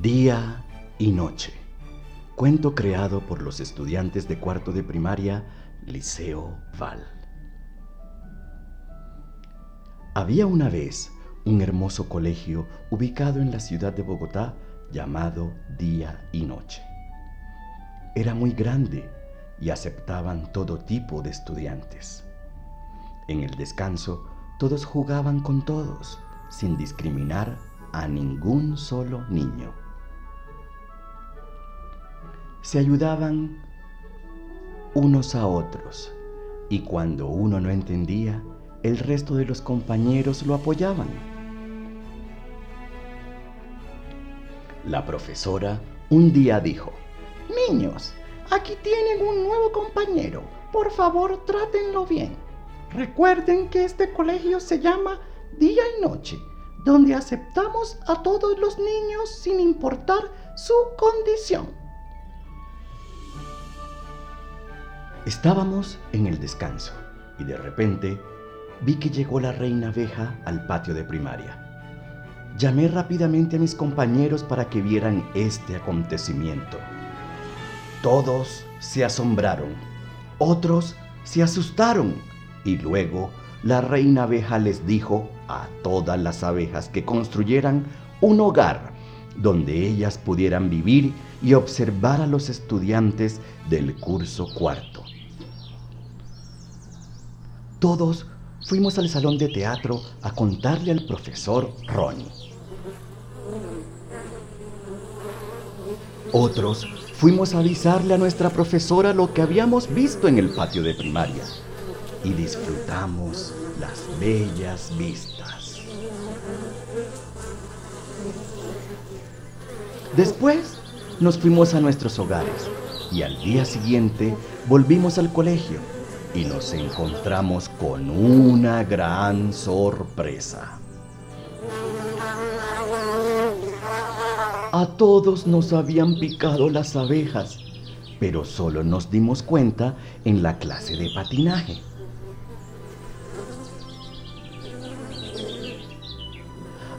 Día y noche. Cuento creado por los estudiantes de cuarto de primaria Liceo Val. Había una vez un hermoso colegio ubicado en la ciudad de Bogotá llamado Día y Noche. Era muy grande y aceptaban todo tipo de estudiantes. En el descanso, todos jugaban con todos, sin discriminar a ningún solo niño. Se ayudaban unos a otros y cuando uno no entendía, el resto de los compañeros lo apoyaban. La profesora un día dijo, Niños, aquí tienen un nuevo compañero. Por favor, trátenlo bien. Recuerden que este colegio se llama Día y Noche, donde aceptamos a todos los niños sin importar su condición. Estábamos en el descanso y de repente vi que llegó la reina abeja al patio de primaria. Llamé rápidamente a mis compañeros para que vieran este acontecimiento. Todos se asombraron, otros se asustaron y luego la reina abeja les dijo a todas las abejas que construyeran un hogar donde ellas pudieran vivir y observar a los estudiantes del curso cuarto. Todos fuimos al salón de teatro a contarle al profesor Ronnie. Otros fuimos a avisarle a nuestra profesora lo que habíamos visto en el patio de primaria y disfrutamos las bellas vistas. Después nos fuimos a nuestros hogares y al día siguiente volvimos al colegio y nos encontramos con una gran sorpresa. A todos nos habían picado las abejas, pero solo nos dimos cuenta en la clase de patinaje.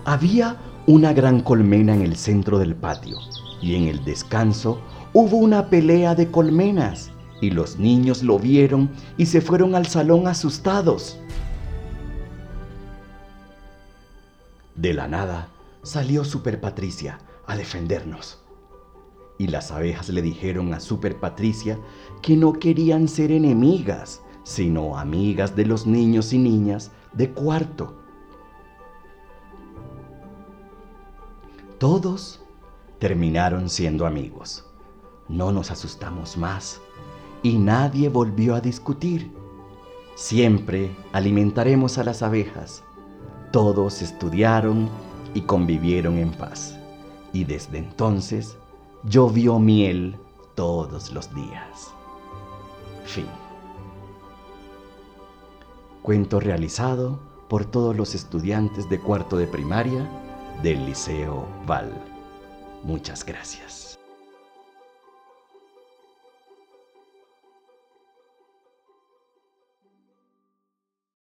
Había una gran colmena en el centro del patio y en el descanso hubo una pelea de colmenas y los niños lo vieron y se fueron al salón asustados. De la nada salió Super Patricia a defendernos. Y las abejas le dijeron a Super Patricia que no querían ser enemigas, sino amigas de los niños y niñas de cuarto. Todos terminaron siendo amigos. No nos asustamos más y nadie volvió a discutir. Siempre alimentaremos a las abejas. Todos estudiaron y convivieron en paz. Y desde entonces llovió miel todos los días. Fin. Cuento realizado por todos los estudiantes de cuarto de primaria del Liceo Val. Muchas gracias.